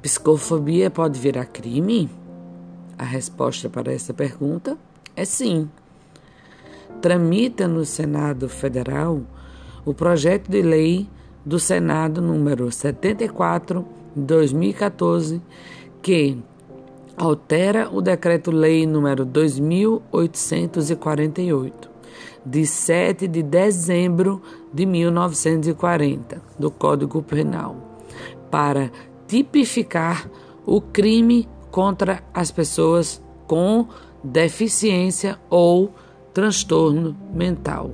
Psicofobia pode virar crime? A resposta para essa pergunta é sim. Tramita no Senado Federal o projeto de lei do Senado número 74 de 2014 que altera o decreto-lei número 2848 de 7 de dezembro de 1940 do Código Penal para tipificar o crime contra as pessoas com deficiência ou transtorno mental.